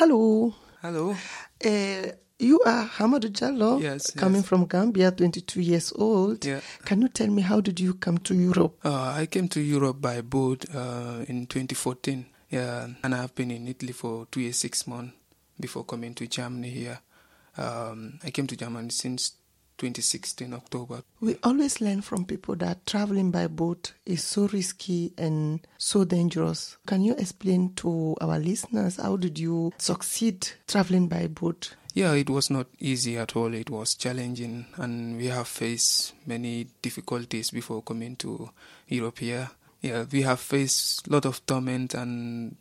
Hello. Hello. Uh, you are Hamadou Jallow, Yes, coming yes. from Gambia, 22 years old. Yeah. Can you tell me how did you come to Europe? Uh, I came to Europe by boat uh, in 2014. Yeah, and I've been in Italy for two years, six months before coming to Germany here. Um, I came to Germany since 2016 October. We always learn from people that traveling by boat is so risky and so dangerous. Can you explain to our listeners how did you succeed traveling by boat? Yeah, it was not easy at all. It was challenging, and we have faced many difficulties before coming to Europe here. Yeah, we have faced a lot of torment, and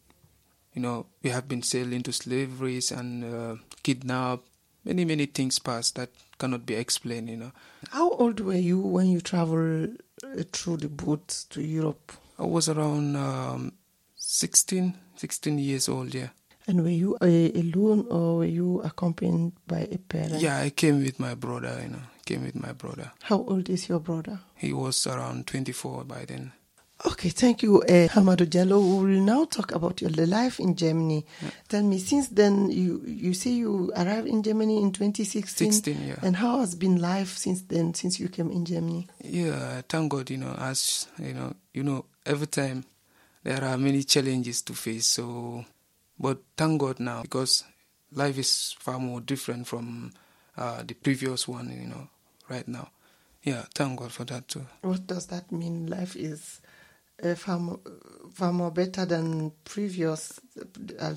you know, we have been sold into slaveries and uh, kidnapped. Many, many things passed that cannot be explained. You know, How old were you when you traveled uh, through the boat to Europe? I was around um, 16, 16 years old. Yeah, And were you uh, alone or were you accompanied by a parent? yeah. I came with my brother. You know, came with my brother. How old is your brother? He was around 24 by then. Okay, thank you, uh, Hamadou Jallow. We will now talk about your life in Germany. Tell me, since then, you you say you arrived in Germany in 2016. 16, yeah. And how has been life since then, since you came in Germany? Yeah, thank God, you know, as you know, you know, every time there are many challenges to face. So, but thank God now because life is far more different from uh, the previous one, you know, right now. Yeah, thank God for that too. What does that mean? Life is far, more, far more better than previous, uh,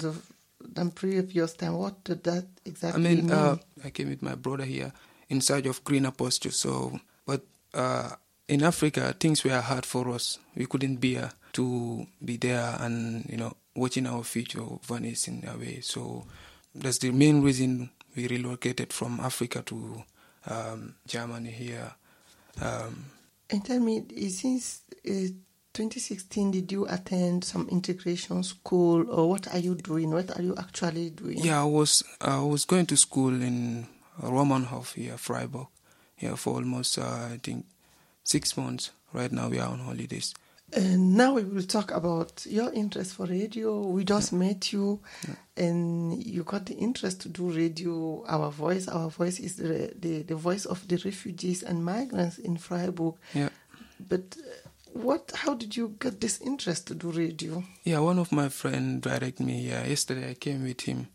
than previous time. What did that I exactly mean, mean? uh, I came with my brother here in search of greener pasture. So, but uh, in Africa, things were hard for us. We couldn't bear to be there and you know watching our future vanish in a way. So that's the main reason we relocated from Africa to um, Germany here. Um, And tell me, since uh, 2016, did you attend some integration school, or what are you doing? What are you actually doing? yeah, I was I was going to school in Romanhof here, Freiburg, here for almost uh, I think six months. Right now we are on holidays. And now we will talk about your interest for radio. We just met you, and you got the interest to do radio. Our voice, our voice is the the, the voice of the refugees and migrants in Freiburg. Yeah. But uh, what? How did you get this interest to do radio? Yeah, one of my friend direct me. Yeah, yesterday I came with him.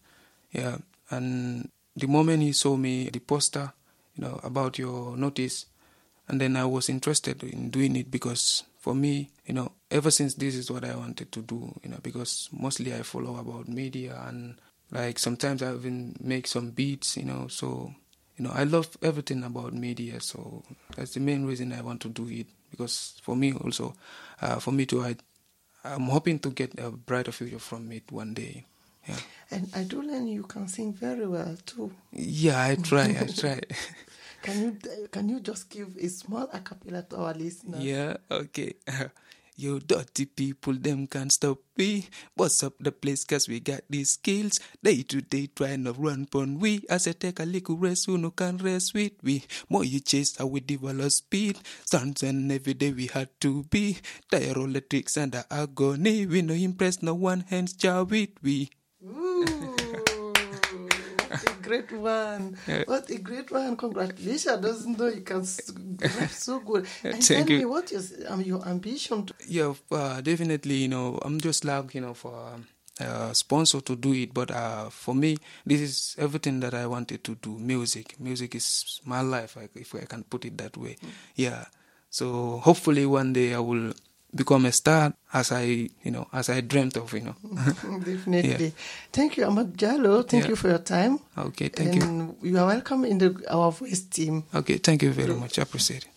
Yeah, and the moment he saw me, the poster, you know, about your notice, and then I was interested in doing it because for me, you know, ever since this is what I wanted to do, you know, because mostly I follow about media and like sometimes I even make some beats, you know, so you know I love everything about media, so that's the main reason I want to do it because for me also, uh, for me to I I'm hoping to get a brighter future from it one day. Yeah. And I do learn you can sing very well too. Yeah, I try, I try. Can you can you just give a small acapella to our listeners? yeah, okay. You dirty people, them can't stop we. What's up the place, cause we got these skills. Day to day trying to run pon we. As I take a little rest, who no can rest with we. More you chase, how we develop speed. Sons and every day we had to be. Tire all the tricks and the agony. We no impress no one, hence jar with we. Ooh, great one. What a great one. Congratulations. Doesn't know you can rap so good. And Thank tell you. me what is um, your ambition to Yeah, uh, definitely. You know, I'm just like you know for a sponsor to do it, but uh, for me, this is everything that I wanted to do. Music, music is my life, if I can put it that way. Yeah. So hopefully one day I will become a star, as I you know as I dreamt of. You know. Definitely. Thank you, Ahmad Jallow. Thank Yeah. you for your time. okay. Thank you. and you are welcome in the our voice team. Okay. Thank you very much. I appreciate it.